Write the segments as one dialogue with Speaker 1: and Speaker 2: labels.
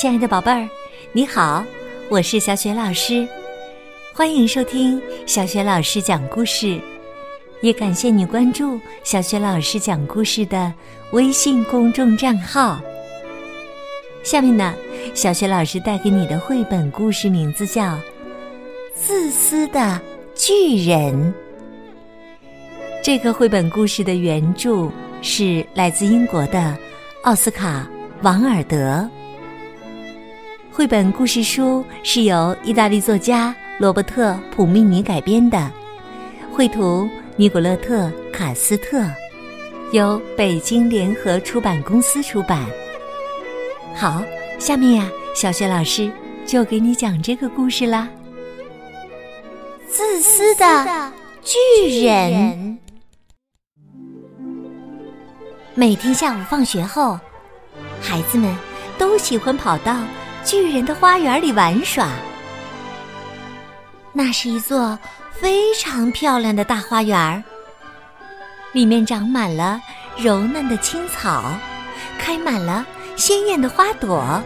Speaker 1: 亲爱的宝贝儿，你好，我是小雪老师，欢迎收听小雪老师讲故事，也感谢你关注小雪老师讲故事的微信公众账号。下面呢，小雪老师带给你的绘本故事名字叫《自私的巨人》。这个绘本故事的原著是来自英国的奥斯卡·王尔德。绘本故事书是由意大利作家罗伯特·普密尼改编的，绘图尼古勒特·卡斯特，由北京联合出版公司出版。好，下面呀，小雪老师就给你讲这个故事啦。
Speaker 2: 自私的巨人。每天下午放学后，孩子们都喜欢跑到巨人的花园里玩耍。那是一座非常漂亮的大花园，里面长满了柔嫩的青草，开满了鲜艳的花朵，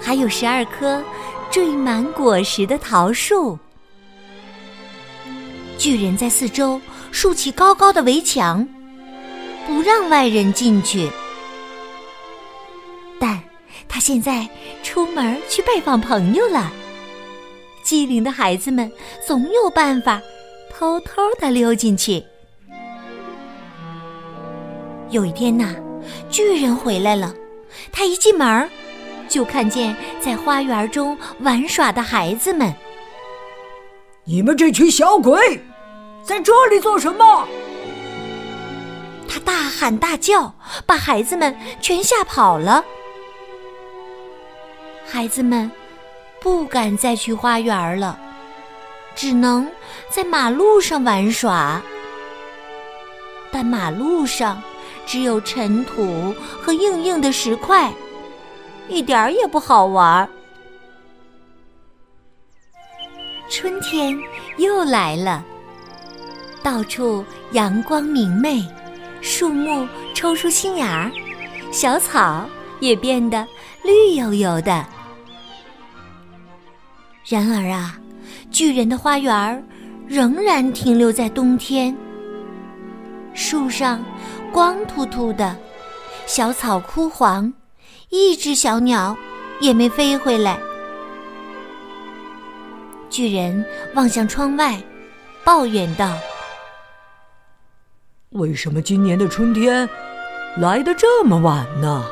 Speaker 2: 还有十二棵缀满果实的桃树。巨人在四周竖起高高的围墙。不让外人进去，现在出门去拜访朋友了。机灵的孩子们总有办法偷偷的溜进去。有一天呐，巨人回来了，他一进门就看见在花园中玩耍的孩子们。
Speaker 3: 你们这群小鬼，在这里做什么？
Speaker 2: 他大喊大叫，把孩子们全吓跑了。孩子们不敢再去花园了，只能在马路上玩耍。但马路上只有尘土和硬硬的石块，一点儿也不好玩。春天又来了，到处阳光明媚。树木抽出新芽儿，小草也变得绿油油的。然而啊，巨人的花园仍然停留在冬天。树上光秃秃的，小草枯黄，一只小鸟也没飞回来。巨人望向窗外，抱怨道。
Speaker 3: 为什么今年的春天来的这么晚呢？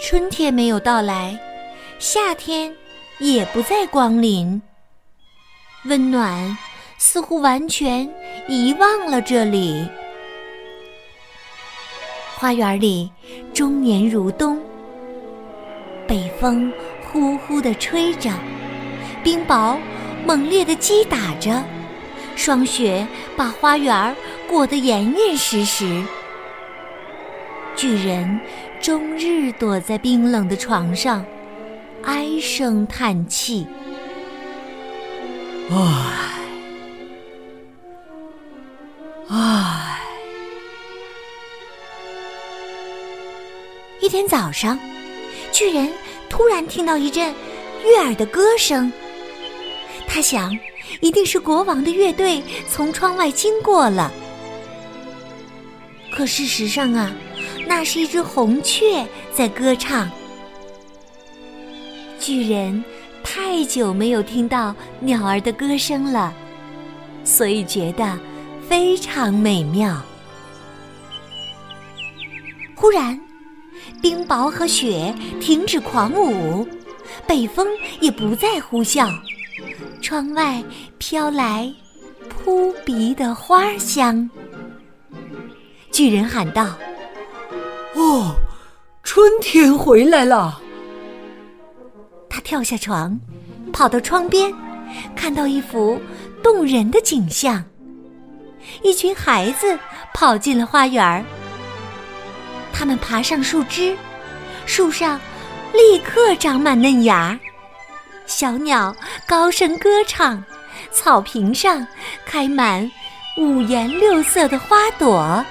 Speaker 2: 春天没有到来，夏天也不再光临，温暖似乎完全遗忘了这里。花园里终年如冬，北风呼呼的吹着，冰雹猛烈的击打着。霜雪把花园裹得严严实实，巨人终日躲在冰冷的床上，唉声叹气。
Speaker 3: 唉，唉。
Speaker 2: 一天早上，巨人突然听到一阵悦耳的歌声，他想。一定是国王的乐队从窗外经过了，可事实上啊，那是一只红雀在歌唱。巨人太久没有听到鸟儿的歌声了，所以觉得非常美妙。忽然，冰雹和雪停止狂舞，北风也不再呼啸。窗外飘来扑鼻的花香，巨人喊道：“
Speaker 3: 哦，春天回来了！”
Speaker 2: 他跳下床，跑到窗边，看到一幅动人的景象：一群孩子跑进了花园儿。他们爬上树枝，树上立刻长满嫩芽。小鸟高声歌唱，草坪上开满五颜六色的花朵。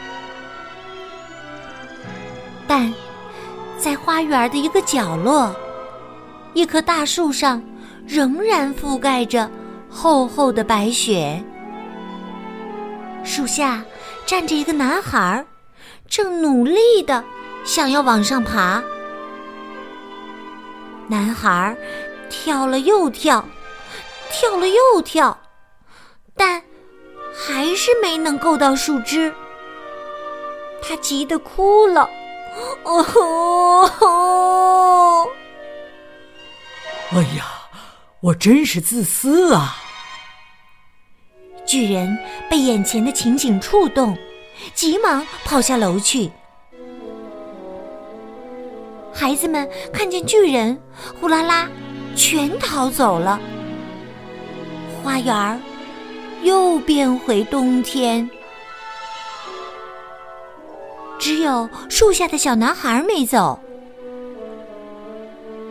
Speaker 2: 但在花园的一个角落，一棵大树上仍然覆盖着厚厚的白雪。树下站着一个男孩，正努力的想要往上爬。男孩跳了又跳，跳了又跳，但还是没能够到树枝。他急得哭了，哦吼！
Speaker 3: 哎呀，我真是自私啊！
Speaker 2: 巨人被眼前的情景触动，急忙跑下楼去。孩子们看见巨人，呼啦啦，全逃走了。花园儿又变回冬天。只有树下的小男孩没走，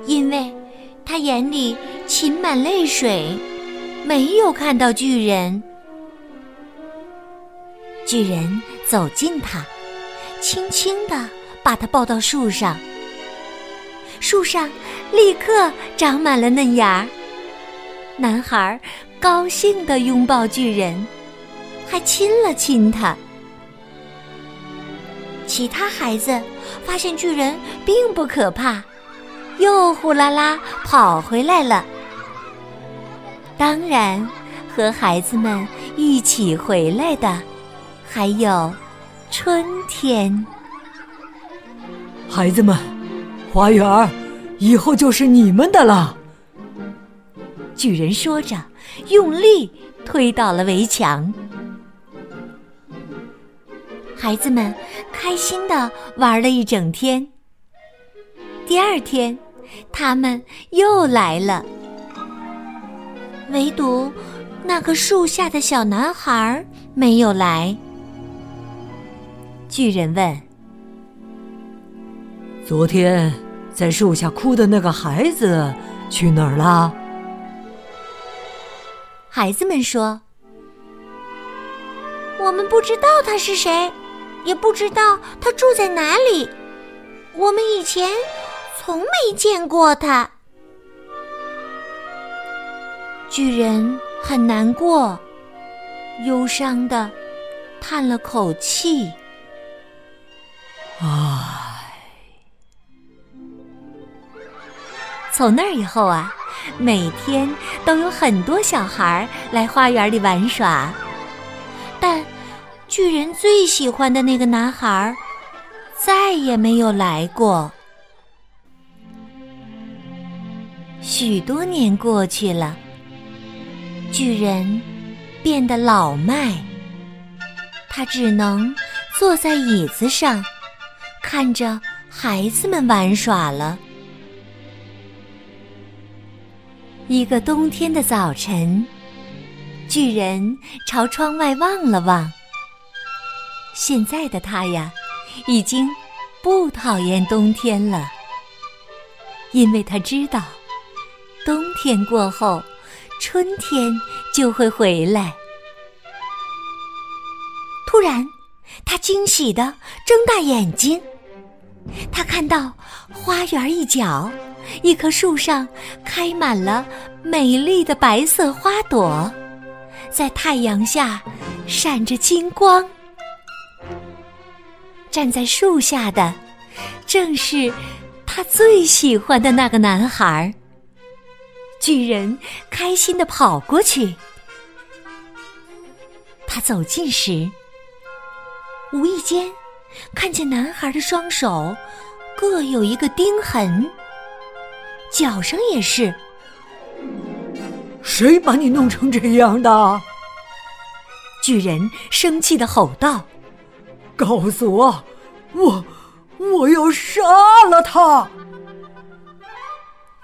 Speaker 2: 因为他眼里噙满泪水，没有看到巨人。巨人走近他，轻轻地把他抱到树上，树上立刻长满了嫩芽。男孩高兴地拥抱巨人，还亲了亲他。其他孩子发现巨人并不可怕，又呼啦啦跑回来了。当然，和孩子们一起回来的还有春天。
Speaker 3: 孩子们，花园以后就是你们的了。
Speaker 2: 巨人说着，用力推倒了围墙。孩子们开心的玩了一整天。第二天，他们又来了，唯独那个树下的小男孩没有来。巨人问：“
Speaker 3: 昨天在树下哭的那个孩子去哪儿了？”
Speaker 2: 孩子们说：“我们不知道他是谁。”也不知道他住在哪里，我们以前从没见过他。巨人很难过，忧伤的叹了口气：“
Speaker 3: 唉。”
Speaker 2: 从那以后啊，每天都有很多小孩来花园里玩耍，但。巨人最喜欢的那个男孩，再也没有来过。许多年过去了，巨人变得老迈，他只能坐在椅子上，看着孩子们玩耍了。一个冬天的早晨，巨人朝窗外望了望。现在的他呀，已经不讨厌冬天了，因为他知道，冬天过后，春天就会回来。突然，他惊喜的睁大眼睛，他看到花园一角，一棵树上开满了美丽的白色花朵，在太阳下闪着金光。站在树下的，正是他最喜欢的那个男孩。巨人开心的跑过去，他走近时，无意间看见男孩的双手各有一个钉痕，脚上也是。
Speaker 3: 谁把你弄成这样的？
Speaker 2: 巨人生气的吼道。
Speaker 3: 告诉我，我我要杀了他。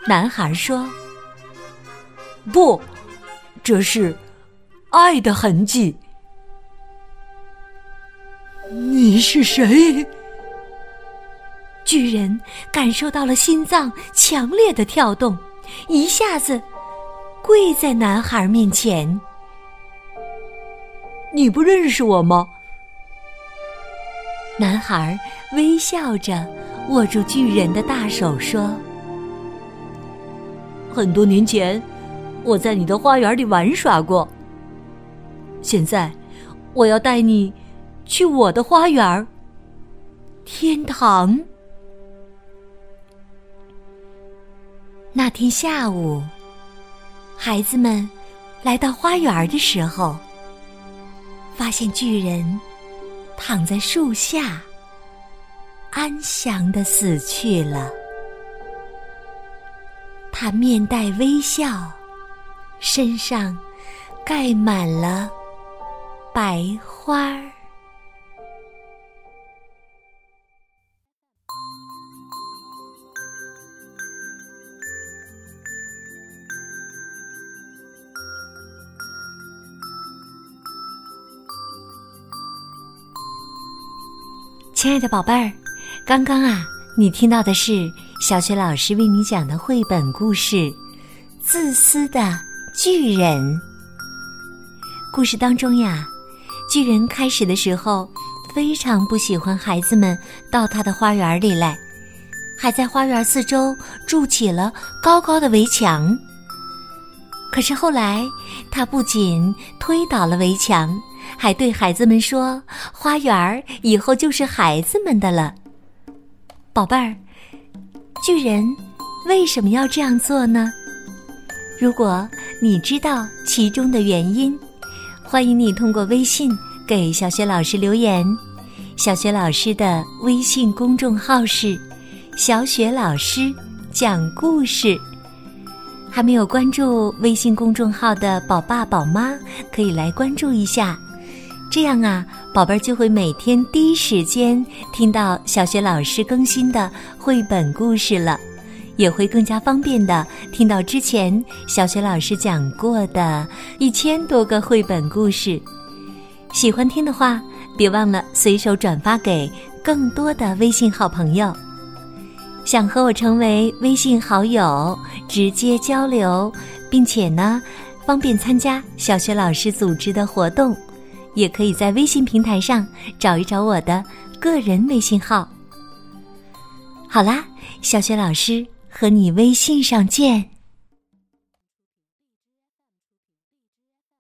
Speaker 2: 男孩说：“
Speaker 3: 不，这是爱的痕迹。”你是谁？
Speaker 2: 巨人感受到了心脏强烈的跳动，一下子跪在男孩面前。
Speaker 3: 你不认识我吗？
Speaker 2: 男孩微笑着握住巨人的大手说：“
Speaker 1: 很多年前，我在你的花园里玩耍过。现在，我要带你去我的花园——天堂。”
Speaker 2: 那天下午，孩子们来到花园的时候，发现巨人躺在树下，安详的死去了。他面带微笑，身上盖满了白花儿。亲爱的宝贝儿，刚刚啊，你听到的是小学老师为你讲的绘本故事《自私的巨人》。故事当中呀，巨人开始的时候非常不喜欢孩子们到他的花园里来，还在花园四周筑起了高高的围墙。可是后来，他不仅推倒了围墙。还对孩子们说：“花园以后就是孩子们的了。”宝贝儿，巨人为什么要这样做呢？如果你知道其中的原因，欢迎你通过微信给小雪老师留言。小雪老师的微信公众号是“小雪老师讲故事”。还没有关注微信公众号的宝爸宝妈，可以来关注一下。这样啊，宝贝儿就会每天第一时间听到小学老师更新的绘本故事了，也会更加方便的听到之前小学老师讲过的一千多个绘本故事。喜欢听的话，别忘了随手转发给更多的微信好朋友。想和我成为微信好友，直接交流，并且呢，方便参加小学老师组织的活动。也可以在微信平台上找一找我的个人微信号。好啦，小学老师和你微信上见。